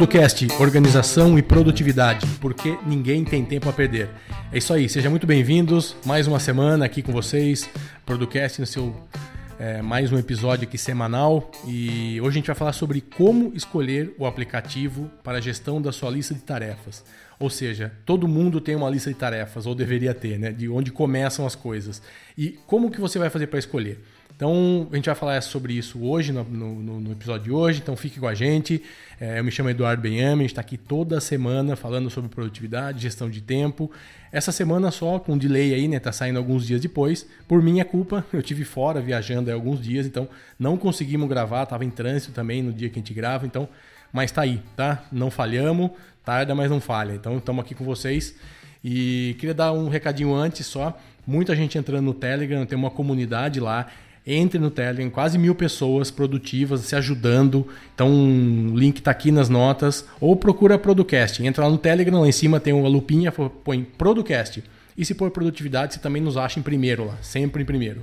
Producast, organização e produtividade, porque ninguém tem tempo a perder. É isso aí, sejam muito bem-vindos. Mais uma semana aqui com vocês. Producast no seu é, mais um episódio aqui semanal e hoje a gente vai falar sobre como escolher o aplicativo para a gestão da sua lista de tarefas. Ou seja, todo mundo tem uma lista de tarefas, ou deveria ter, né? De onde começam as coisas. E como que você vai fazer para escolher? Então, a gente vai falar sobre isso hoje, no, no, no episódio de hoje, então fique com a gente. É, eu me chamo Eduardo gente está aqui toda semana falando sobre produtividade, gestão de tempo. Essa semana só, com delay aí, né? Tá saindo alguns dias depois. Por minha culpa, eu tive fora viajando aí alguns dias, então não conseguimos gravar, tava em trânsito também no dia que a gente grava, então, mas tá aí, tá? Não falhamos, tarda, mas não falha. Então, estamos aqui com vocês. E queria dar um recadinho antes só. Muita gente entrando no Telegram, tem uma comunidade lá. Entre no Telegram, quase mil pessoas produtivas se ajudando. Então, o link está aqui nas notas. Ou procura Producast. Entra lá no Telegram, lá em cima tem uma lupinha, põe Producast. E se for produtividade, você também nos acha em primeiro lá, sempre em primeiro.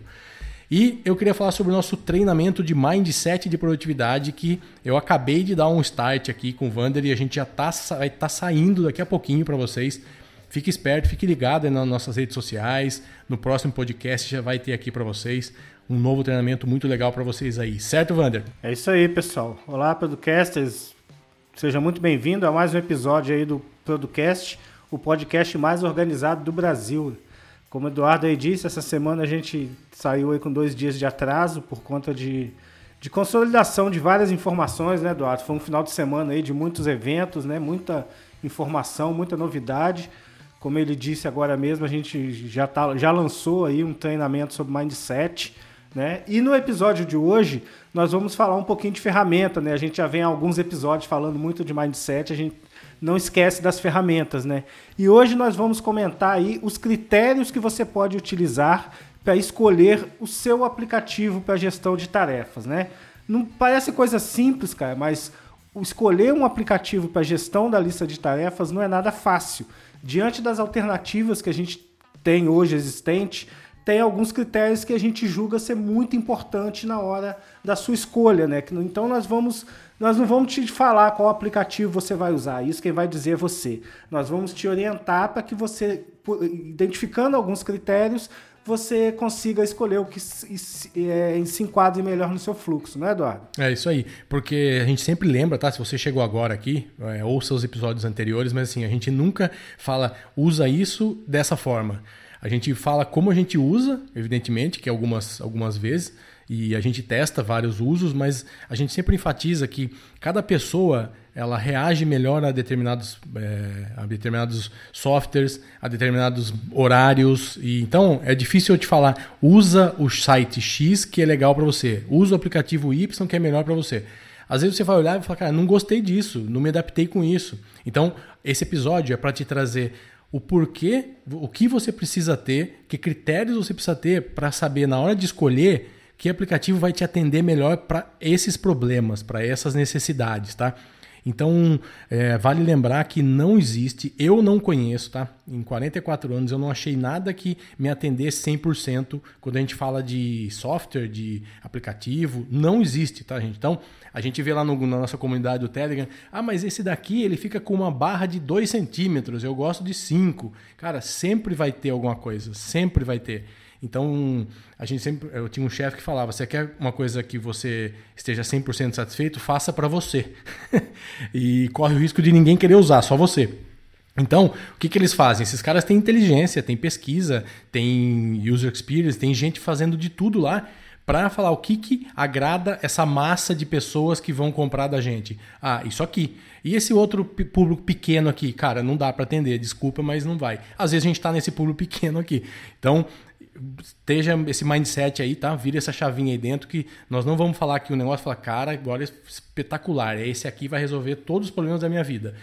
E eu queria falar sobre o nosso treinamento de mindset de produtividade que eu acabei de dar um start aqui com o Vander e a gente já tá, vai estar tá saindo daqui a pouquinho para vocês. Fique esperto, fique ligado nas nossas redes sociais. No próximo podcast já vai ter aqui para vocês um novo treinamento muito legal para vocês aí. Certo, Vander? É isso aí, pessoal. Olá, Producasters. Seja muito bem-vindo a mais um episódio aí do Producast, o podcast mais organizado do Brasil. Como o Eduardo aí disse, essa semana a gente saiu aí com dois dias de atraso por conta de, de consolidação de várias informações, né, Eduardo? Foi um final de semana aí de muitos eventos, né? Muita informação, muita novidade. Como ele disse agora mesmo, a gente já, tá, já lançou aí um treinamento sobre mindset né? E no episódio de hoje, nós vamos falar um pouquinho de ferramenta. Né? A gente já vem alguns episódios falando muito de mindset, a gente não esquece das ferramentas. Né? E hoje nós vamos comentar aí os critérios que você pode utilizar para escolher o seu aplicativo para gestão de tarefas. Né? Não parece coisa simples, cara, mas escolher um aplicativo para gestão da lista de tarefas não é nada fácil. Diante das alternativas que a gente tem hoje existente, tem alguns critérios que a gente julga ser muito importante na hora da sua escolha, né? Então nós vamos nós não vamos te falar qual aplicativo você vai usar, isso quem vai dizer é você. Nós vamos te orientar para que você, identificando alguns critérios, você consiga escolher o que se, é, se enquadre melhor no seu fluxo, não é, Eduardo? É isso aí, porque a gente sempre lembra, tá? Se você chegou agora aqui, é, ouça os episódios anteriores, mas assim, a gente nunca fala usa isso dessa forma. A gente fala como a gente usa, evidentemente, que algumas, algumas vezes, e a gente testa vários usos, mas a gente sempre enfatiza que cada pessoa ela reage melhor a determinados, é, a determinados softwares, a determinados horários. E então é difícil eu te falar, usa o site X que é legal para você, usa o aplicativo Y que é melhor para você. Às vezes você vai olhar e falar, cara, não gostei disso, não me adaptei com isso. Então, esse episódio é para te trazer o porquê, o que você precisa ter, que critérios você precisa ter para saber na hora de escolher que aplicativo vai te atender melhor para esses problemas, para essas necessidades, tá? Então, é, vale lembrar que não existe, eu não conheço, tá? Em 44 anos eu não achei nada que me atendesse 100% quando a gente fala de software, de aplicativo, não existe, tá, gente? Então, a gente vê lá no, na nossa comunidade do Telegram, ah, mas esse daqui ele fica com uma barra de 2 centímetros, eu gosto de 5. Cara, sempre vai ter alguma coisa, sempre vai ter. Então, a gente sempre, eu tinha um chefe que falava: você quer uma coisa que você esteja 100% satisfeito, faça para você. e corre o risco de ninguém querer usar, só você. Então, o que, que eles fazem? Esses caras têm inteligência, têm pesquisa, têm user experience, tem gente fazendo de tudo lá para falar o que, que agrada essa massa de pessoas que vão comprar da gente. Ah, isso aqui. E esse outro público pequeno aqui, cara, não dá para atender, desculpa, mas não vai. Às vezes a gente está nesse público pequeno aqui. Então, esteja esse mindset aí, tá? Vira essa chavinha aí dentro que nós não vamos falar que o negócio fala, cara, agora é espetacular, esse aqui vai resolver todos os problemas da minha vida.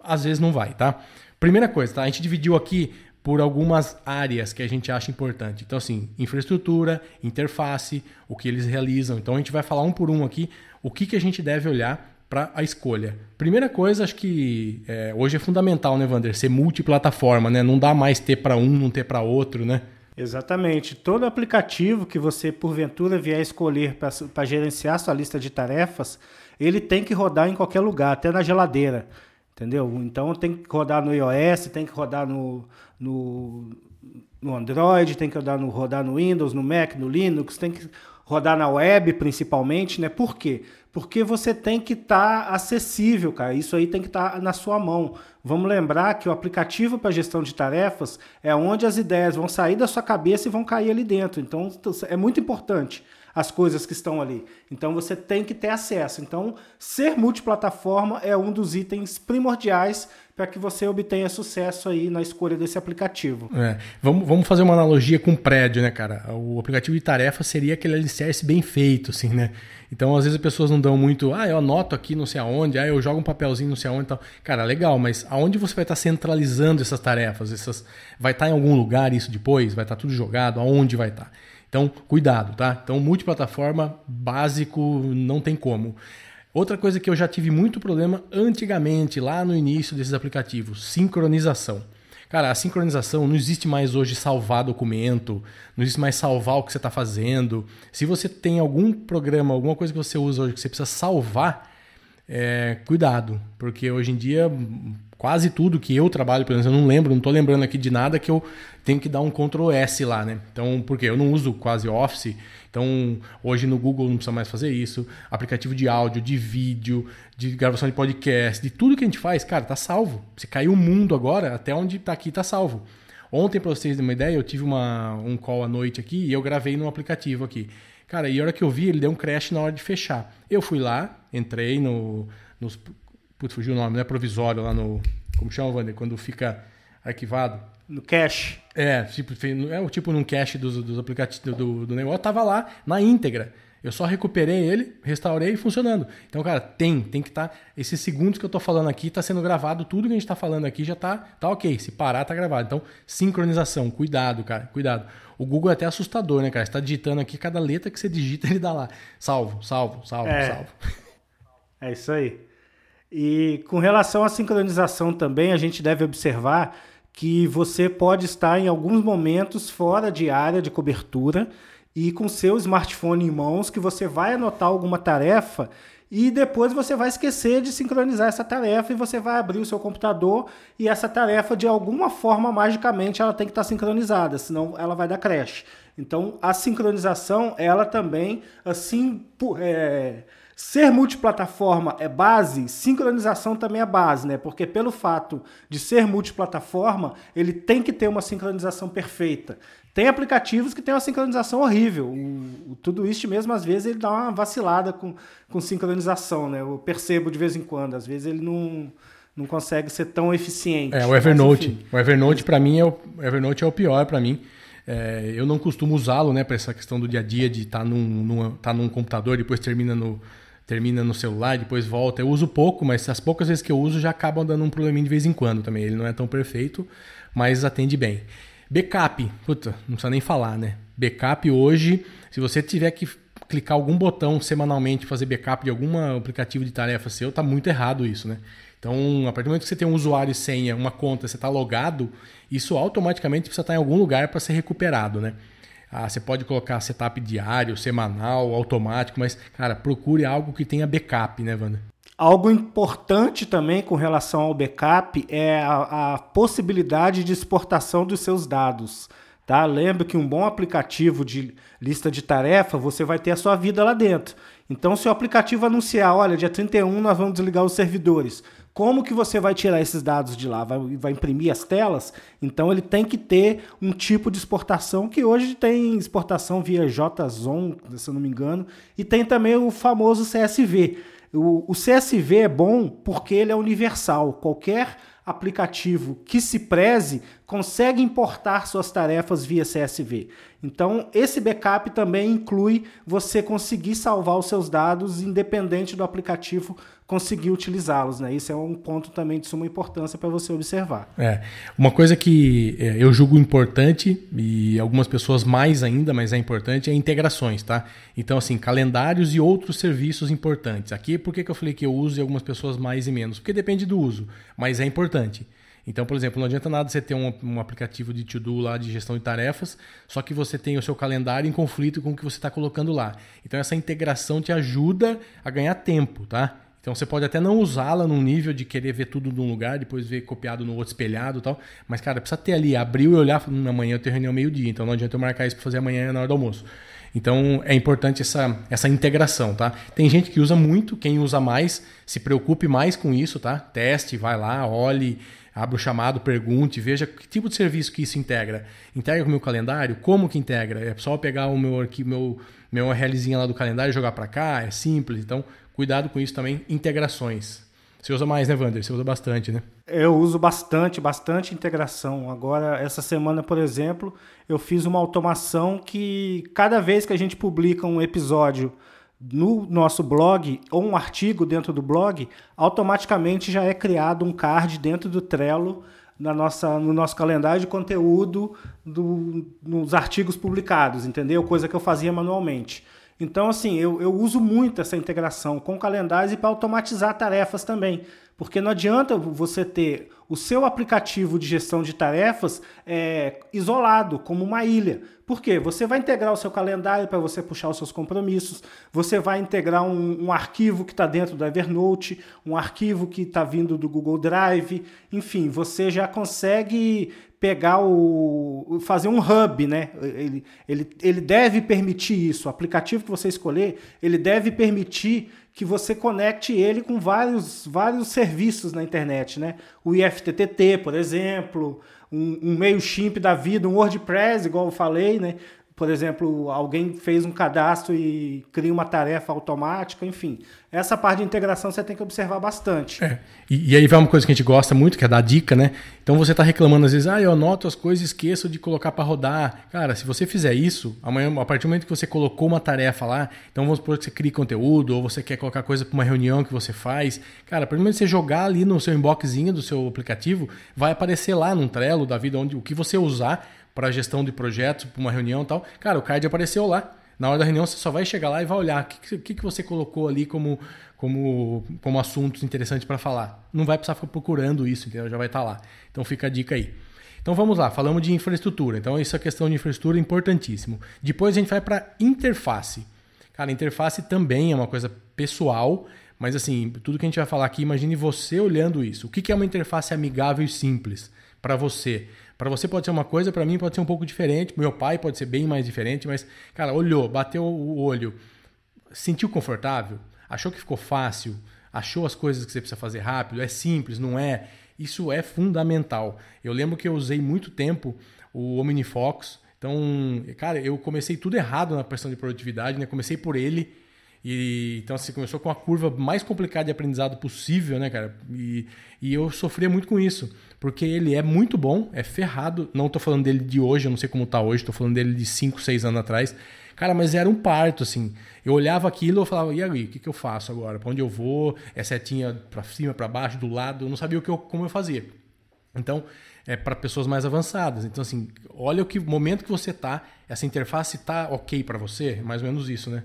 Às vezes não vai, tá? Primeira coisa, tá? A gente dividiu aqui por algumas áreas que a gente acha importante. Então, assim, infraestrutura, interface, o que eles realizam. Então, a gente vai falar um por um aqui o que, que a gente deve olhar para a escolha. Primeira coisa, acho que é, hoje é fundamental, né, Vander? Ser multiplataforma, né? Não dá mais ter para um, não ter para outro, né? Exatamente. Todo aplicativo que você, porventura, vier escolher para gerenciar sua lista de tarefas, ele tem que rodar em qualquer lugar, até na geladeira. Entendeu? Então tem que rodar no iOS, tem que rodar no, no, no Android, tem que rodar no, rodar no Windows, no Mac, no Linux, tem que rodar na web principalmente, né? Por quê? Porque você tem que estar tá acessível, cara. Isso aí tem que estar tá na sua mão. Vamos lembrar que o aplicativo para gestão de tarefas é onde as ideias vão sair da sua cabeça e vão cair ali dentro. Então é muito importante as coisas que estão ali. Então você tem que ter acesso. Então, ser multiplataforma é um dos itens primordiais para que você obtenha sucesso aí na escolha desse aplicativo. É. Vamos, vamos fazer uma analogia com prédio, né, cara? O aplicativo de tarefa seria aquele alicerce bem feito, assim, né? Então, às vezes as pessoas não dão muito, ah, eu anoto aqui não sei aonde, ah, eu jogo um papelzinho não sei aonde e tal. Cara, legal, mas aonde você vai estar centralizando essas tarefas? Essas... Vai estar em algum lugar isso depois? Vai estar tudo jogado? Aonde vai estar? Então, cuidado, tá? Então, multiplataforma básico não tem como. Outra coisa que eu já tive muito problema antigamente, lá no início desses aplicativos, sincronização. Cara, a sincronização não existe mais hoje salvar documento, não existe mais salvar o que você está fazendo. Se você tem algum programa, alguma coisa que você usa hoje que você precisa salvar, é, cuidado, porque hoje em dia quase tudo que eu trabalho, pelo menos eu não lembro, não estou lembrando aqui de nada que eu tenho que dar um Ctrl S lá, né? Então, porque eu não uso quase Office, então hoje no Google não precisa mais fazer isso. Aplicativo de áudio, de vídeo, de gravação de podcast, de tudo que a gente faz, cara, tá salvo. Se caiu o mundo agora, até onde tá aqui tá salvo. Ontem, para vocês terem uma ideia, eu tive uma, um call à noite aqui e eu gravei no aplicativo aqui. Cara, e a hora que eu vi, ele deu um crash na hora de fechar. Eu fui lá, entrei no, nos Putz, fugiu o nome, não é provisório lá no. Como chama, Wander? Quando fica arquivado? No cache. É, tipo, é o tipo num cache dos, dos aplicativos do, do negócio, tava lá na íntegra. Eu só recuperei ele, restaurei e funcionando. Então, cara, tem, tem que estar. Tá, esses segundos que eu tô falando aqui tá sendo gravado, tudo que a gente tá falando aqui já tá, tá ok. Se parar, tá gravado. Então, sincronização, cuidado, cara, cuidado. O Google é até assustador, né, cara? Você tá digitando aqui, cada letra que você digita, ele dá lá. Salvo, salvo, salvo, é. salvo. É isso aí. E com relação à sincronização também, a gente deve observar que você pode estar em alguns momentos fora de área de cobertura e com seu smartphone em mãos que você vai anotar alguma tarefa e depois você vai esquecer de sincronizar essa tarefa e você vai abrir o seu computador e essa tarefa de alguma forma magicamente ela tem que estar sincronizada, senão ela vai dar crash. Então a sincronização ela também assim é, Ser multiplataforma é base, sincronização também é base, né? Porque pelo fato de ser multiplataforma, ele tem que ter uma sincronização perfeita. Tem aplicativos que têm uma sincronização horrível. O, o Todoist mesmo, às vezes, ele dá uma vacilada com, com sincronização, né? Eu percebo de vez em quando. Às vezes ele não, não consegue ser tão eficiente. É, o Evernote. Mas, o Evernote, para mim, é o, o Evernote é o pior para mim. É, eu não costumo usá-lo, né, para essa questão do dia a dia de estar tá num, num, tá num computador, depois termina no, termina no celular, depois volta. Eu uso pouco, mas as poucas vezes que eu uso já acabam dando um probleminha de vez em quando também. Ele não é tão perfeito, mas atende bem. Backup, puta, não precisa nem falar, né? Backup hoje, se você tiver que clicar algum botão semanalmente fazer backup de algum aplicativo de tarefa seu, tá muito errado isso, né? Então, a partir do momento que você tem um usuário e senha, uma conta, você está logado, isso automaticamente precisa estar em algum lugar para ser recuperado, né? Ah, você pode colocar setup diário, semanal, automático, mas, cara, procure algo que tenha backup, né, Wanda? Algo importante também com relação ao backup é a, a possibilidade de exportação dos seus dados. Tá? Lembra que um bom aplicativo de lista de tarefa, você vai ter a sua vida lá dentro. Então, se o aplicativo anunciar, olha, dia 31 nós vamos desligar os servidores, como que você vai tirar esses dados de lá? Vai, vai, imprimir as telas? Então ele tem que ter um tipo de exportação que hoje tem exportação via JSON, se eu não me engano, e tem também o famoso CSV. O, o CSV é bom porque ele é universal. Qualquer aplicativo que se preze consegue importar suas tarefas via CSV. Então, esse backup também inclui você conseguir salvar os seus dados independente do aplicativo conseguir utilizá-los. Né? Isso é um ponto também de suma importância para você observar. É. Uma coisa que é, eu julgo importante, e algumas pessoas mais ainda, mas é importante, é integrações. Tá? Então, assim, calendários e outros serviços importantes. Aqui, por que, que eu falei que eu uso e algumas pessoas mais e menos? Porque depende do uso, mas é importante. Então, por exemplo, não adianta nada você ter um, um aplicativo de to-do lá de gestão de tarefas, só que você tem o seu calendário em conflito com o que você está colocando lá. Então, essa integração te ajuda a ganhar tempo, tá? Então você pode até não usá-la num nível de querer ver tudo num lugar, depois ver copiado no outro espelhado e tal. Mas, cara, precisa ter ali, abriu e olhar, na manhã eu tenho reunião meio-dia, então não adianta eu marcar isso para fazer amanhã na hora do almoço. Então é importante essa, essa integração, tá? Tem gente que usa muito, quem usa mais, se preocupe mais com isso, tá? Teste, vai lá, olhe, abra o chamado, pergunte, veja que tipo de serviço que isso integra. Integra com o meu calendário? Como que integra? É só pegar o meu arquivo, meu, meu URLzinho lá do calendário e jogar para cá? É simples. Então, cuidado com isso também, integrações. Você usa mais, né, Wander? Você usa bastante, né? Eu uso bastante, bastante integração. Agora, essa semana, por exemplo, eu fiz uma automação que cada vez que a gente publica um episódio no nosso blog ou um artigo dentro do blog, automaticamente já é criado um card dentro do Trello na nossa, no nosso calendário de conteúdo do, nos artigos publicados, entendeu? Coisa que eu fazia manualmente. Então, assim, eu, eu uso muito essa integração com calendários e para automatizar tarefas também. Porque não adianta você ter o seu aplicativo de gestão de tarefas é, isolado, como uma ilha. Por quê? Você vai integrar o seu calendário para você puxar os seus compromissos, você vai integrar um, um arquivo que está dentro do Evernote, um arquivo que está vindo do Google Drive, enfim, você já consegue pegar o. fazer um hub, né? Ele, ele, ele deve permitir isso. O aplicativo que você escolher, ele deve permitir que você conecte ele com vários, vários serviços na internet, né? O IFTTT, por exemplo, um, um MailChimp da vida, um WordPress, igual eu falei, né? Por exemplo, alguém fez um cadastro e cria uma tarefa automática, enfim. Essa parte de integração você tem que observar bastante. É. E, e, aí vai uma coisa que a gente gosta muito, que é dar dica, né? Então você está reclamando às vezes, ah, eu anoto as coisas e esqueço de colocar para rodar. Cara, se você fizer isso, amanhã, a partir do momento que você colocou uma tarefa lá, então vamos supor que você cria conteúdo ou você quer colocar coisa para uma reunião que você faz. Cara, momento que você jogar ali no seu inboxzinho do seu aplicativo, vai aparecer lá num Trello da vida onde o que você usar para gestão de projetos, para uma reunião e tal. Cara, o card apareceu lá. Na hora da reunião você só vai chegar lá e vai olhar o que, que, que você colocou ali como, como, como assuntos interessantes para falar. Não vai precisar ficar procurando isso, entendeu? Já vai estar tá lá. Então fica a dica aí. Então vamos lá, falamos de infraestrutura. Então essa questão de infraestrutura é importantíssimo. Depois a gente vai para interface. Cara, interface também é uma coisa pessoal, mas assim, tudo que a gente vai falar aqui, imagine você olhando isso. O que é uma interface amigável e simples para você? Para você pode ser uma coisa, para mim pode ser um pouco diferente. Meu pai pode ser bem mais diferente, mas, cara, olhou, bateu o olho, sentiu confortável, achou que ficou fácil, achou as coisas que você precisa fazer rápido, é simples, não é? Isso é fundamental. Eu lembro que eu usei muito tempo o OmniFox. Então, cara, eu comecei tudo errado na questão de produtividade, né? Comecei por ele e, então, assim, começou com a curva mais complicada de aprendizado possível, né, cara? E, e eu sofria muito com isso, porque ele é muito bom, é ferrado. Não tô falando dele de hoje, eu não sei como tá hoje, tô falando dele de 5, 6 anos atrás. Cara, mas era um parto, assim. Eu olhava aquilo e falava, e aí, o que, que eu faço agora? Para onde eu vou? É setinha para cima, para baixo, do lado? Eu não sabia o que eu, como eu fazia. Então, é para pessoas mais avançadas. Então, assim, olha o que momento que você tá, essa interface tá ok para você, mais ou menos isso, né?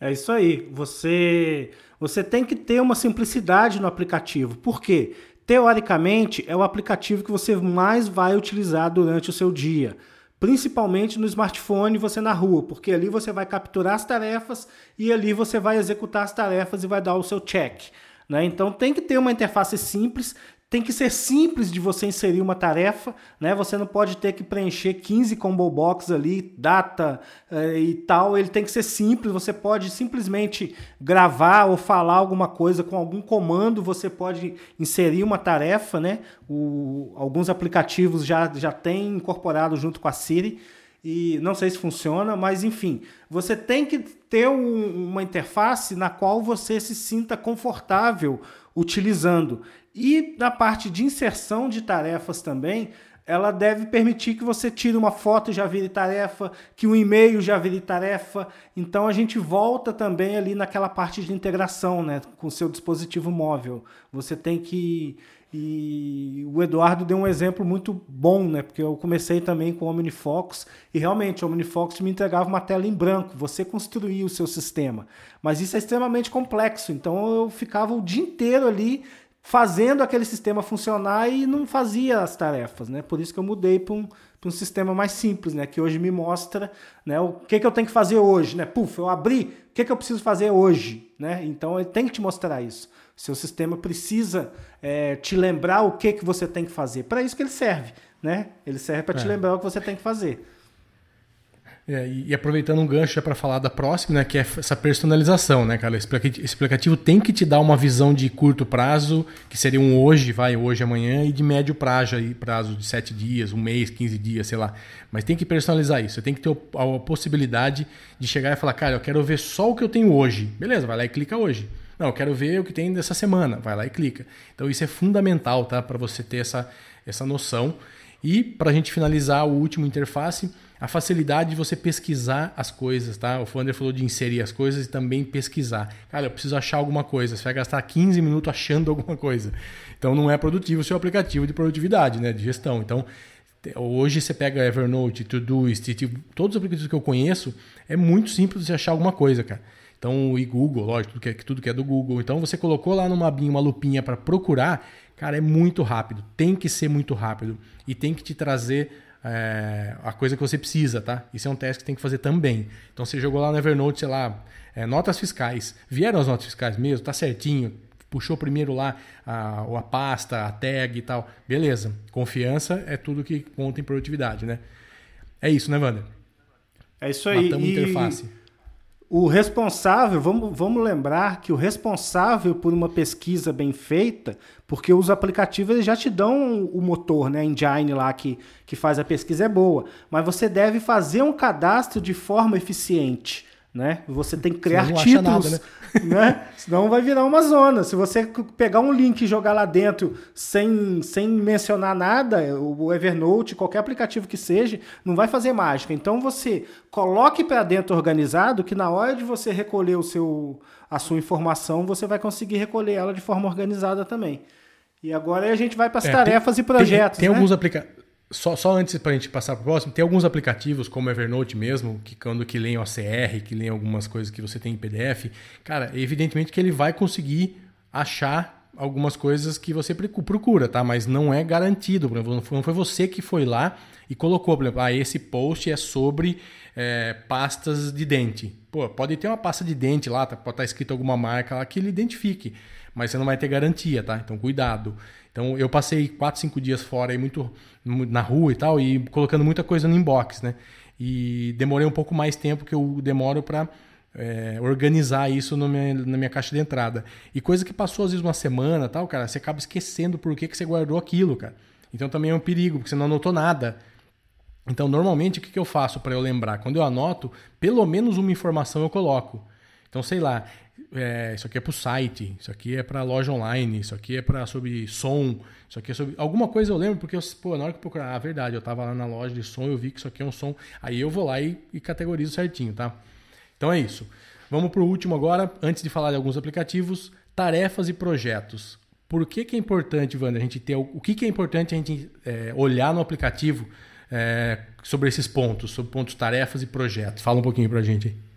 É isso aí. Você, você tem que ter uma simplicidade no aplicativo. Por quê? Teoricamente, é o aplicativo que você mais vai utilizar durante o seu dia. Principalmente no smartphone, você na rua, porque ali você vai capturar as tarefas e ali você vai executar as tarefas e vai dar o seu check. Né? Então tem que ter uma interface simples, tem que ser simples de você inserir uma tarefa, né? Você não pode ter que preencher 15 combo box ali, data eh, e tal. Ele tem que ser simples. Você pode simplesmente gravar ou falar alguma coisa com algum comando. Você pode inserir uma tarefa, né? O, alguns aplicativos já, já têm incorporado junto com a Siri. E não sei se funciona, mas enfim, você tem que ter um, uma interface na qual você se sinta confortável utilizando. E na parte de inserção de tarefas também, ela deve permitir que você tire uma foto e já vire tarefa, que um e-mail já vire tarefa. Então a gente volta também ali naquela parte de integração, né, com o seu dispositivo móvel. Você tem que e o Eduardo deu um exemplo muito bom, né? Porque eu comecei também com o OmniFocus e realmente o OmniFocus me entregava uma tela em branco. Você construía o seu sistema, mas isso é extremamente complexo. Então eu ficava o dia inteiro ali fazendo aquele sistema funcionar e não fazia as tarefas, né? Por isso que eu mudei para um, um sistema mais simples, né? Que hoje me mostra, né? O que, que eu tenho que fazer hoje, né? Puf, eu abri, o que, que eu preciso fazer hoje, né? Então ele tem que te mostrar isso. Seu sistema precisa é, te lembrar o que, que você tem que fazer. Para isso que ele serve, né? Ele serve para é. te lembrar o que você tem que fazer. É, e aproveitando um gancho para falar da próxima, né, que é essa personalização, né, cara? Esse aplicativo tem que te dar uma visão de curto prazo, que seria um hoje, vai, hoje, amanhã, e de médio prazo, aí, prazo de 7 dias, um mês, 15 dias, sei lá. Mas tem que personalizar isso. Você tem que ter a possibilidade de chegar e falar, cara, eu quero ver só o que eu tenho hoje. Beleza, vai lá e clica hoje. Não, eu quero ver o que tem dessa semana. Vai lá e clica. Então isso é fundamental, tá? Para você ter essa, essa noção. E para a gente finalizar o último interface, a facilidade de você pesquisar as coisas, tá? O Fander falou de inserir as coisas e também pesquisar. Cara, eu preciso achar alguma coisa. Você vai gastar 15 minutos achando alguma coisa. Então não é produtivo o seu aplicativo de produtividade, né? De gestão. Então, hoje você pega Evernote, Todoist, todos os aplicativos que eu conheço, é muito simples de achar alguma coisa, cara. Então, e Google, lógico, tudo que, é, tudo que é do Google. Então, você colocou lá numa abinha uma lupinha para procurar, cara, é muito rápido. Tem que ser muito rápido. E tem que te trazer é, a coisa que você precisa, tá? Isso é um teste que tem que fazer também. Então, você jogou lá no Evernote, sei lá, é, notas fiscais. Vieram as notas fiscais mesmo? Tá certinho? Puxou primeiro lá a, a pasta, a tag e tal. Beleza. Confiança é tudo que conta em produtividade, né? É isso, né, Wander? É isso aí. Matamos e... interface. O responsável, vamos, vamos lembrar que o responsável por uma pesquisa bem feita, porque os aplicativos já te dão o motor, né? A engine lá que, que faz a pesquisa é boa, mas você deve fazer um cadastro de forma eficiente né? Você tem que criar títulos, nada, né? né? Senão vai virar uma zona. Se você pegar um link e jogar lá dentro sem, sem mencionar nada, o Evernote, qualquer aplicativo que seja, não vai fazer mágica. Então você coloque para dentro organizado que na hora de você recolher o seu a sua informação, você vai conseguir recolher ela de forma organizada também. E agora a gente vai para as é, tarefas tem, e projetos. Tem, tem né? alguns aplicativos só, só antes para a gente passar para o próximo, tem alguns aplicativos como Evernote mesmo, que quando que leem OCR, que leem algumas coisas que você tem em PDF, cara, evidentemente que ele vai conseguir achar algumas coisas que você procura, tá? Mas não é garantido. Não foi você que foi lá e colocou, por exemplo, ah, esse post é sobre é, pastas de dente. Pô, pode ter uma pasta de dente lá, tá, pode estar tá escrito alguma marca lá que ele identifique, mas você não vai ter garantia, tá? Então cuidado. Então eu passei 4, 5 dias fora aí muito na rua e tal e colocando muita coisa no inbox, né? E demorei um pouco mais tempo que eu demoro para é, organizar isso minha, na minha caixa de entrada. E coisa que passou às vezes uma semana, tal, cara, você acaba esquecendo por que, que você guardou aquilo, cara. Então também é um perigo, porque você não anotou nada. Então, normalmente, o que, que eu faço para eu lembrar? Quando eu anoto, pelo menos uma informação eu coloco. Então, sei lá, é, isso aqui é para o site, isso aqui é para loja online, isso aqui é para sobre som, isso aqui é sobre alguma coisa eu lembro porque eu, pô, na hora que procurar, ah, verdade, eu estava lá na loja de som, eu vi que isso aqui é um som, aí eu vou lá e, e categorizo certinho, tá? Então é isso. Vamos para o último agora, antes de falar de alguns aplicativos, tarefas e projetos. Por que, que é importante, Wander, a gente ter o que, que é importante a gente é, olhar no aplicativo é, sobre esses pontos, sobre pontos tarefas e projetos? Fala um pouquinho para a gente aí.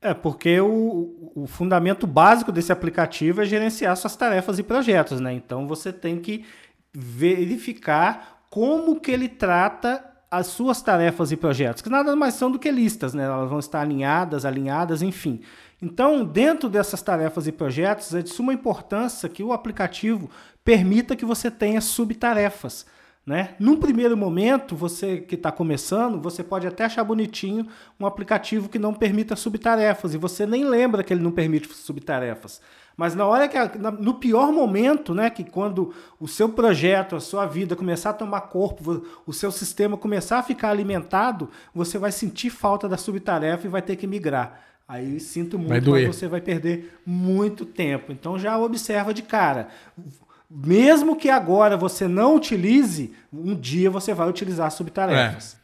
É, porque o, o fundamento básico desse aplicativo é gerenciar suas tarefas e projetos, né? Então você tem que verificar como que ele trata as suas tarefas e projetos, que nada mais são do que listas, né? Elas vão estar alinhadas, alinhadas, enfim. Então, dentro dessas tarefas e projetos, é de suma importância que o aplicativo permita que você tenha subtarefas. Né? Num primeiro momento, você que está começando, você pode até achar bonitinho um aplicativo que não permita subtarefas e você nem lembra que ele não permite subtarefas. Mas na hora que, no pior momento, né, que quando o seu projeto, a sua vida começar a tomar corpo, o seu sistema começar a ficar alimentado, você vai sentir falta da subtarefa e vai ter que migrar. Aí sinto muito, mas você vai perder muito tempo. Então já observa de cara mesmo que agora você não utilize, um dia você vai utilizar subtarefas. É.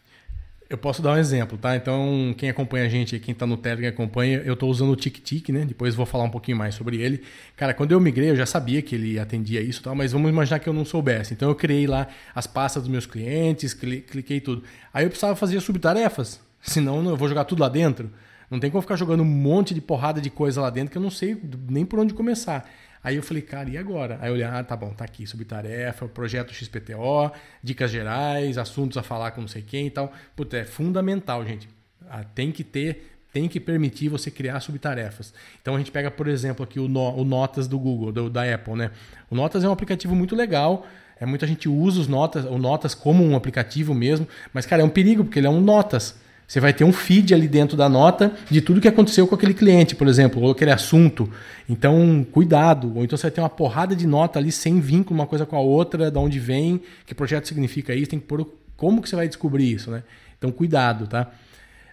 Eu posso dar um exemplo, tá? Então, quem acompanha a gente, quem está no Telegram acompanha, eu estou usando o TicTic, né? Depois vou falar um pouquinho mais sobre ele. Cara, quando eu migrei, eu já sabia que ele atendia isso, tal, mas vamos imaginar que eu não soubesse. Então, eu criei lá as pastas dos meus clientes, cliquei tudo. Aí eu precisava fazer subtarefas, senão eu vou jogar tudo lá dentro. Não tem como ficar jogando um monte de porrada de coisa lá dentro que eu não sei nem por onde começar. Aí eu falei, cara, e agora? Aí eu olhei, ah, tá bom, tá aqui, subtarefa, projeto XPTO, dicas gerais, assuntos a falar com não sei quem e tal. Puta, é fundamental, gente. Ah, tem que ter, tem que permitir você criar subtarefas. Então a gente pega, por exemplo, aqui o, no, o Notas do Google, do, da Apple, né? O Notas é um aplicativo muito legal. É, muita gente usa os Notas, o Notas como um aplicativo mesmo, mas, cara, é um perigo, porque ele é um Notas. Você vai ter um feed ali dentro da nota de tudo que aconteceu com aquele cliente, por exemplo, ou aquele assunto. Então, cuidado. Ou então você vai ter uma porrada de nota ali sem vínculo uma coisa com a outra, de onde vem, que projeto significa isso, tem que pôr como que você vai descobrir isso, né? Então, cuidado, tá?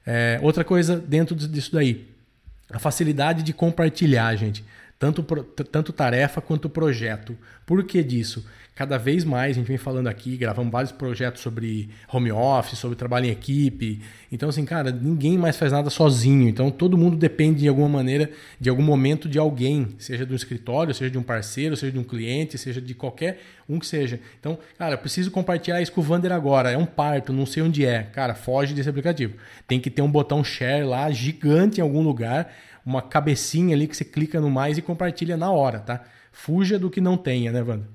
É, outra coisa dentro disso daí, a facilidade de compartilhar, gente. Tanto, tanto tarefa quanto projeto. Por que disso? cada vez mais, a gente vem falando aqui, gravamos vários projetos sobre home office, sobre trabalho em equipe. Então, assim, cara, ninguém mais faz nada sozinho. Então, todo mundo depende de alguma maneira, de algum momento, de alguém, seja do escritório, seja de um parceiro, seja de um cliente, seja de qualquer um que seja. Então, cara, preciso compartilhar isso com o Vander agora. É um parto, não sei onde é. Cara, foge desse aplicativo. Tem que ter um botão share lá, gigante em algum lugar, uma cabecinha ali que você clica no mais e compartilha na hora, tá? Fuja do que não tenha, né, Vander?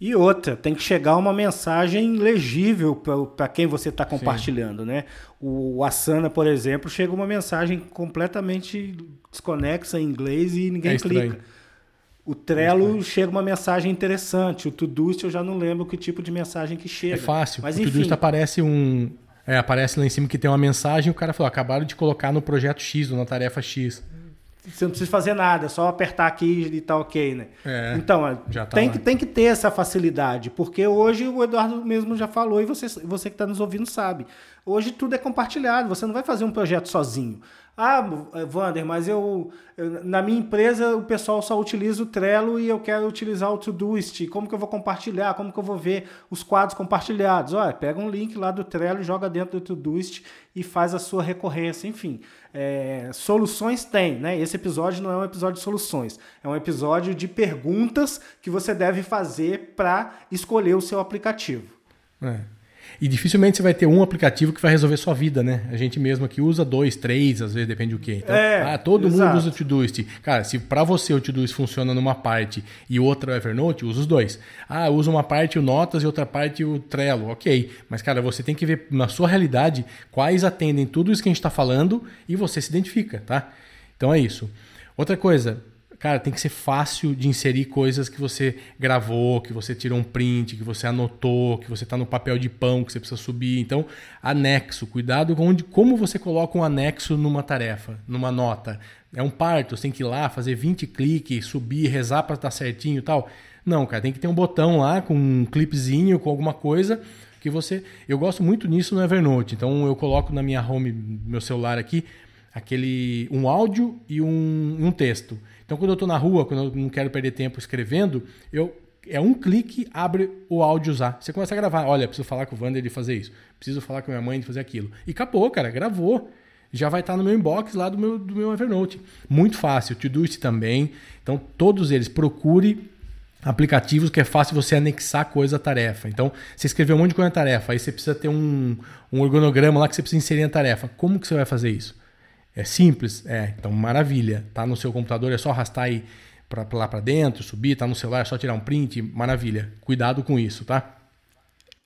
E outra, tem que chegar uma mensagem legível para quem você está compartilhando, Sim. né? O Asana, por exemplo, chega uma mensagem completamente desconexa em inglês e ninguém é clica. O Trello é chega uma mensagem interessante. O Todoist eu já não lembro que tipo de mensagem que chega. É fácil. Mas, o enfim. Todoist aparece um... É, aparece lá em cima que tem uma mensagem e o cara falou, acabaram de colocar no projeto X ou na tarefa X você não precisa fazer nada, é só apertar aqui e tá ok, né? É, então, tá tem, que, tem que ter essa facilidade, porque hoje o Eduardo mesmo já falou e você, você que está nos ouvindo sabe. Hoje tudo é compartilhado, você não vai fazer um projeto sozinho. Ah, Wander, mas eu, eu, na minha empresa o pessoal só utiliza o Trello e eu quero utilizar o Todoist. Como que eu vou compartilhar? Como que eu vou ver os quadros compartilhados? Olha, pega um link lá do Trello, joga dentro do Todoist e faz a sua recorrência. Enfim, é, soluções tem, né? Esse episódio não é um episódio de soluções, é um episódio de perguntas que você deve fazer para escolher o seu aplicativo. É. E dificilmente você vai ter um aplicativo que vai resolver sua vida, né? A gente mesmo aqui usa dois, três, às vezes depende do que. Então, é, ah, todo exato. mundo usa o Todoist. Cara, se para você o Todoist funciona numa parte e outra o Evernote, usa os dois. Ah, usa uma parte o Notas e outra parte o Trello. Ok. Mas, cara, você tem que ver na sua realidade quais atendem tudo isso que a gente está falando e você se identifica, tá? Então é isso. Outra coisa, Cara, tem que ser fácil de inserir coisas que você gravou, que você tirou um print, que você anotou, que você está no papel de pão, que você precisa subir. Então, anexo. Cuidado com onde, como você coloca um anexo numa tarefa, numa nota. É um parto, você tem que ir lá, fazer 20 cliques, subir, rezar para estar tá certinho e tal. Não, cara, tem que ter um botão lá com um clipezinho, com alguma coisa que você. Eu gosto muito nisso no Evernote. Então eu coloco na minha home, meu celular aqui, aquele um áudio e um, um texto. Então, quando eu estou na rua, quando eu não quero perder tempo escrevendo, eu é um clique, abre o áudio usar. Você começa a gravar. Olha, preciso falar com o Wander de fazer isso. Preciso falar com a minha mãe de fazer aquilo. E acabou, cara. Gravou. Já vai estar no meu inbox lá do meu, do meu Evernote. Muito fácil. Todoist também. Então, todos eles. Procure aplicativos que é fácil você anexar coisa à tarefa. Então, você escreveu um monte de coisa na tarefa. Aí você precisa ter um, um organograma lá que você precisa inserir na tarefa. Como que você vai fazer isso? É simples? É, então maravilha. Tá no seu computador, é só arrastar aí para lá para dentro, subir, tá no celular, é só tirar um print, maravilha. Cuidado com isso, tá?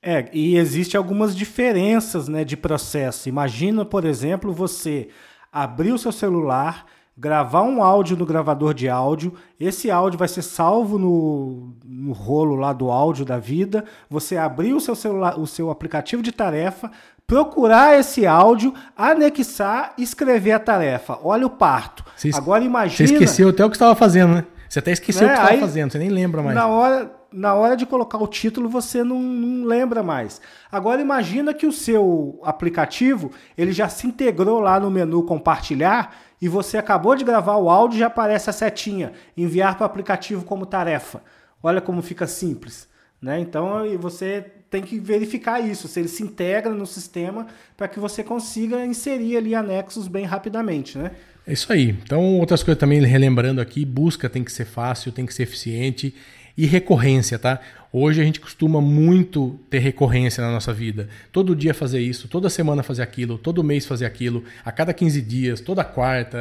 É, e existe algumas diferenças, né, de processo. Imagina, por exemplo, você abrir o seu celular, gravar um áudio no gravador de áudio, esse áudio vai ser salvo no, no rolo lá do áudio da vida, você abrir o seu celular, o seu aplicativo de tarefa, procurar esse áudio, anexar e escrever a tarefa. Olha o parto. Você, Agora imagina. Você esqueceu até o que estava fazendo, né? Você até esqueceu né? o que estava fazendo, você nem lembra mais. Na hora, na hora de colocar o título, você não, não, lembra mais. Agora imagina que o seu aplicativo ele já se integrou lá no menu compartilhar e você acabou de gravar o áudio e já aparece a setinha, enviar para o aplicativo como tarefa. Olha como fica simples. Né? Então você tem que verificar isso, se ele se integra no sistema para que você consiga inserir ali anexos bem rapidamente. Né? É isso aí. Então, outras coisas também relembrando aqui, busca tem que ser fácil, tem que ser eficiente e recorrência, tá? Hoje a gente costuma muito ter recorrência na nossa vida. Todo dia fazer isso, toda semana fazer aquilo, todo mês fazer aquilo, a cada 15 dias, toda quarta.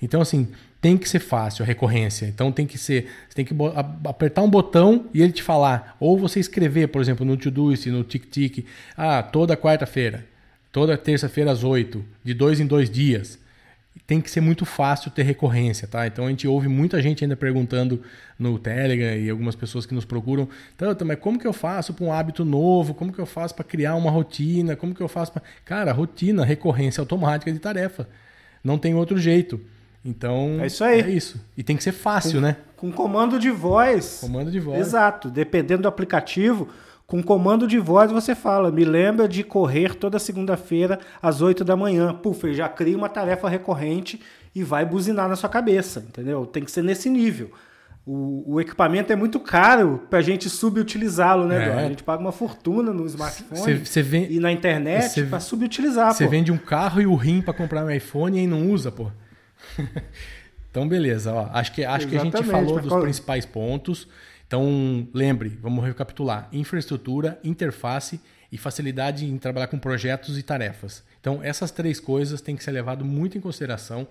Então, assim, tem que ser fácil a recorrência. Então tem que ser, você tem que apertar um botão e ele te falar, ou você escrever, por exemplo, no Todoist, no TicTic, ah, toda quarta-feira, toda terça-feira às 8, de dois em dois dias. Tem que ser muito fácil ter recorrência, tá? Então a gente ouve muita gente ainda perguntando no Telegram e algumas pessoas que nos procuram, tanto, mas como que eu faço para um hábito novo? Como que eu faço para criar uma rotina? Como que eu faço para, cara, rotina, recorrência automática de tarefa. Não tem outro jeito. Então, é isso aí. É isso. E tem que ser fácil, com, né? Com comando de voz. Comando de voz. Exato. Dependendo do aplicativo, com comando de voz você fala: me lembra de correr toda segunda-feira às 8 da manhã. Puf, já cria uma tarefa recorrente e vai buzinar na sua cabeça, entendeu? Tem que ser nesse nível. O, o equipamento é muito caro para a gente subutilizá-lo, né, é. A gente paga uma fortuna no smartphone cê, cê vem, e na internet para subutilizar. Você vende um carro e o rim para comprar um iPhone e não usa, pô. então, beleza. Ó, acho que, acho que a gente falou dos qual... principais pontos. Então, lembre, vamos recapitular: infraestrutura, interface e facilidade em trabalhar com projetos e tarefas. Então, essas três coisas têm que ser levado muito em consideração.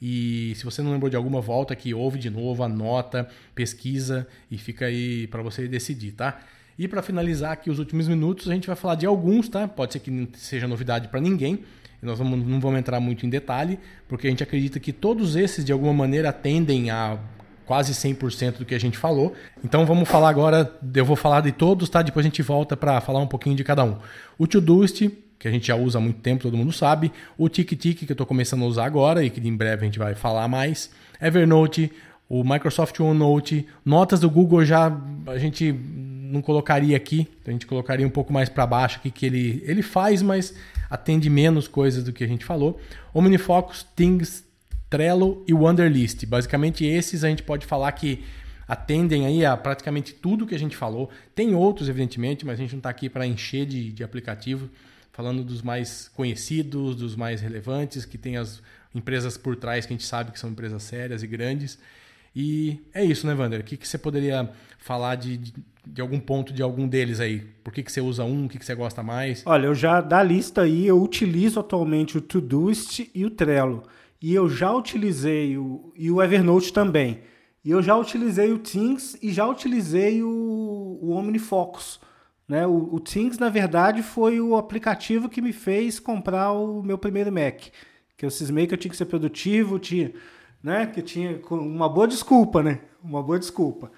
E se você não lembrou de alguma, volta aqui, ouve de novo, anota, pesquisa e fica aí para você decidir, tá? E para finalizar aqui os últimos minutos, a gente vai falar de alguns, tá? Pode ser que não seja novidade para ninguém, nós vamos, não vamos entrar muito em detalhe, porque a gente acredita que todos esses, de alguma maneira, atendem a quase 100% do que a gente falou. Então vamos falar agora, eu vou falar de todos, tá? Depois a gente volta para falar um pouquinho de cada um. O Todoist, que a gente já usa há muito tempo, todo mundo sabe. O TikTok, que eu estou começando a usar agora e que em breve a gente vai falar mais. Evernote, o Microsoft OneNote, notas do Google já a gente não colocaria aqui, a gente colocaria um pouco mais para baixo aqui que ele, ele faz, mas atende menos coisas do que a gente falou. OmniFocus, Things, Trello e Wunderlist. Basicamente esses a gente pode falar que atendem aí a praticamente tudo que a gente falou. Tem outros, evidentemente, mas a gente não está aqui para encher de, de aplicativo, falando dos mais conhecidos, dos mais relevantes, que tem as empresas por trás que a gente sabe que são empresas sérias e grandes. E é isso, né, Wander? O que, que você poderia falar de, de, de, algum ponto de algum deles aí? Por que, que você usa um? O que, que você gosta mais? Olha, eu já da lista aí, eu utilizo atualmente o Todoist e o Trello. E eu já utilizei o, e o Evernote também. E eu já utilizei o Things e já utilizei o, o OmniFocus. Né? O, o Things, na verdade, foi o aplicativo que me fez comprar o meu primeiro Mac. Que eu cismei que eu tinha que ser produtivo, tinha né? Que tinha uma boa desculpa, né? Uma boa desculpa.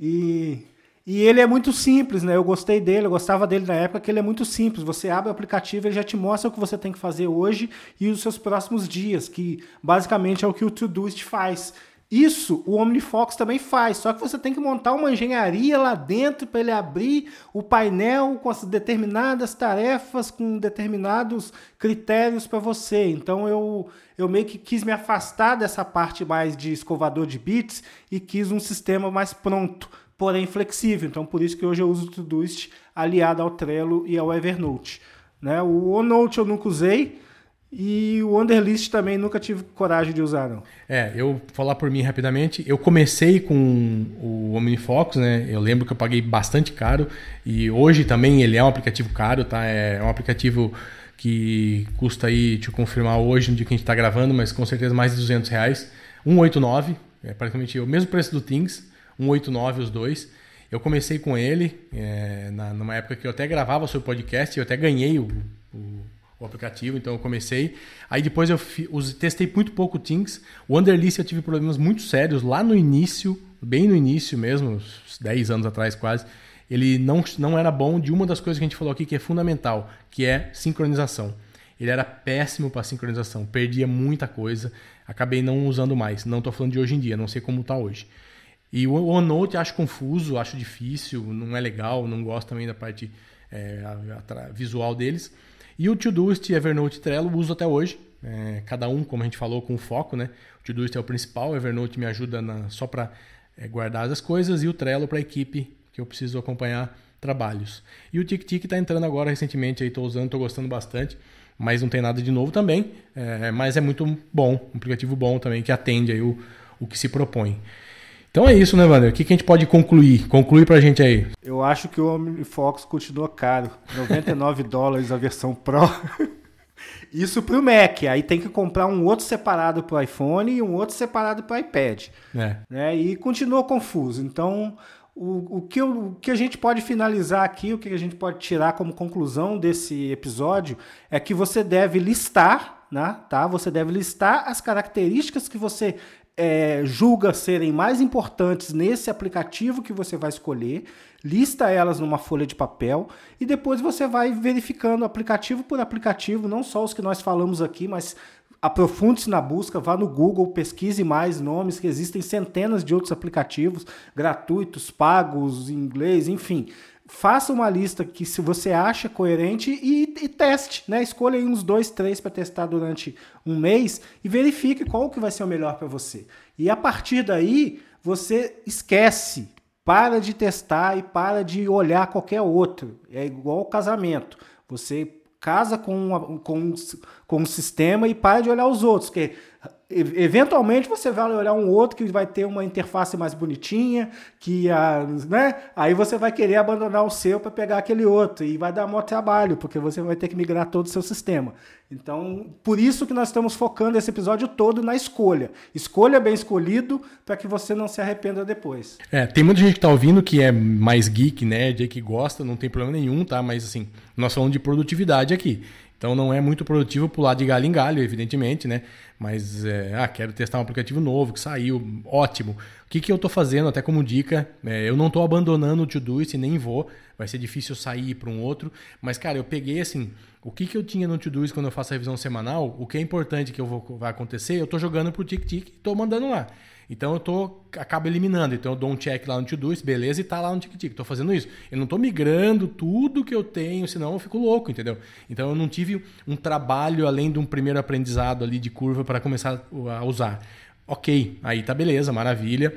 E, e ele é muito simples, né? Eu gostei dele, eu gostava dele na época, que ele é muito simples. Você abre o aplicativo e já te mostra o que você tem que fazer hoje e os seus próximos dias, que basicamente é o que o Todoist faz. Isso o OmniFox também faz, só que você tem que montar uma engenharia lá dentro para ele abrir o painel com as determinadas tarefas, com determinados critérios para você. Então eu, eu meio que quis me afastar dessa parte mais de escovador de bits e quis um sistema mais pronto, porém flexível. Então por isso que hoje eu uso o Todoist aliado ao Trello e ao Evernote. Né? O OneNote eu nunca usei, e o Underlist também nunca tive coragem de usar, não. É, eu falar por mim rapidamente, eu comecei com o OmniFocus, né? Eu lembro que eu paguei bastante caro e hoje também ele é um aplicativo caro, tá? É um aplicativo que custa aí, eu confirmar hoje, no dia que a gente está gravando, mas com certeza mais de 200 reais. 189, é praticamente o mesmo preço do Things, 189 os dois. Eu comecei com ele é, na, numa época que eu até gravava seu podcast, eu até ganhei o, o o aplicativo, então eu comecei. Aí depois eu testei muito pouco o Things. O Underlist eu tive problemas muito sérios lá no início, bem no início mesmo, uns 10 anos atrás quase. Ele não, não era bom de uma das coisas que a gente falou aqui que é fundamental, que é sincronização. Ele era péssimo para sincronização, perdia muita coisa, acabei não usando mais. Não estou falando de hoje em dia, não sei como está hoje. E o OneNote acho confuso, acho difícil, não é legal, não gosto também da parte é, visual deles. E o Todoist, Evernote e Trello uso até hoje. É, cada um, como a gente falou, com foco, né? O Todoist é o principal, o Evernote me ajuda na, só para é, guardadas as coisas e o Trello para a equipe que eu preciso acompanhar trabalhos. E o TicTic está entrando agora recentemente, estou usando, estou gostando bastante, mas não tem nada de novo também, é, mas é muito bom, um aplicativo bom também que atende aí o, o que se propõe. Então é isso, né, Wander? O que, que a gente pode concluir? Conclui pra gente aí. Eu acho que o OmniFocus continua caro. 99 dólares a versão Pro. Isso pro Mac. Aí tem que comprar um outro separado pro iPhone e um outro separado pro iPad. É. Né? E continua confuso. Então, o, o, que eu, o que a gente pode finalizar aqui, o que a gente pode tirar como conclusão desse episódio é que você deve listar, né, tá? Você deve listar as características que você é, julga serem mais importantes nesse aplicativo que você vai escolher, lista elas numa folha de papel e depois você vai verificando aplicativo por aplicativo, não só os que nós falamos aqui, mas aprofunde-se na busca, vá no Google, pesquise mais nomes, que existem centenas de outros aplicativos gratuitos, pagos, em inglês, enfim faça uma lista que se você acha coerente e, e teste, né? Escolha uns dois, três para testar durante um mês e verifique qual que vai ser o melhor para você. E a partir daí você esquece, para de testar e para de olhar qualquer outro. É igual ao casamento. Você casa com, com, com um sistema e para de olhar os outros, eventualmente você vai olhar um outro que vai ter uma interface mais bonitinha, que a, né? Aí você vai querer abandonar o seu para pegar aquele outro e vai dar maior trabalho, porque você vai ter que migrar todo o seu sistema. Então, por isso que nós estamos focando esse episódio todo na escolha. Escolha bem escolhido para que você não se arrependa depois. É, tem muita gente que tá ouvindo que é mais geek, né, que gosta, não tem problema nenhum, tá? Mas assim, nós falamos de produtividade aqui. Então não é muito produtivo pular de galho em galho, evidentemente, né? Mas, é, ah, quero testar um aplicativo novo que saiu, ótimo. O que, que eu estou fazendo, até como dica? É, eu não estou abandonando o Todoist, nem vou. Vai ser difícil sair para um outro. Mas, cara, eu peguei assim, o que, que eu tinha no Todoist quando eu faço a revisão semanal, o que é importante que eu vou, vai acontecer, eu estou jogando para o TicTic e estou mandando lá. Então eu tô, acabo eliminando. Então eu dou um check lá no Todoist, beleza, e tá lá no TicTic. Tô fazendo isso. Eu não tô migrando tudo que eu tenho, senão eu fico louco, entendeu? Então eu não tive um trabalho além de um primeiro aprendizado ali de curva para começar a usar. Ok, aí tá beleza, maravilha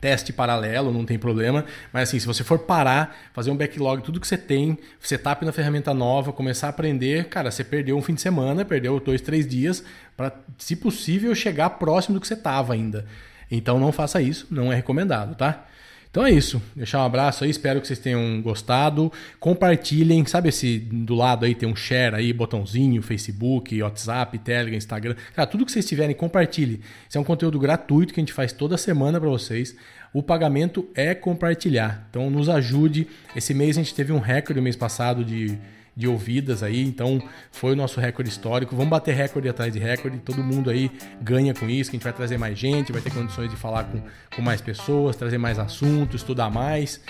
teste paralelo, não tem problema. Mas assim, se você for parar, fazer um backlog, tudo que você tem, setup na ferramenta nova, começar a aprender, cara, você perdeu um fim de semana, perdeu dois, três dias, para, se possível, chegar próximo do que você estava ainda. Então não faça isso, não é recomendado, tá? Então é isso. Deixar um abraço aí, espero que vocês tenham gostado. Compartilhem, sabe esse do lado aí tem um share aí, botãozinho, Facebook, WhatsApp, Telegram, Instagram. Cara, tudo que vocês tiverem, compartilhe. Isso é um conteúdo gratuito que a gente faz toda semana para vocês. O pagamento é compartilhar. Então nos ajude. Esse mês a gente teve um recorde mês passado de de ouvidas aí, então foi o nosso recorde histórico. Vamos bater recorde atrás de recorde, todo mundo aí ganha com isso, que a gente vai trazer mais gente, vai ter condições de falar com, com mais pessoas, trazer mais assuntos, estudar mais.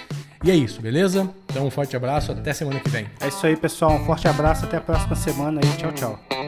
E é isso, beleza? Então um forte abraço, até semana que vem. É isso aí, pessoal. Um forte abraço, até a próxima semana aí. Tchau, tchau.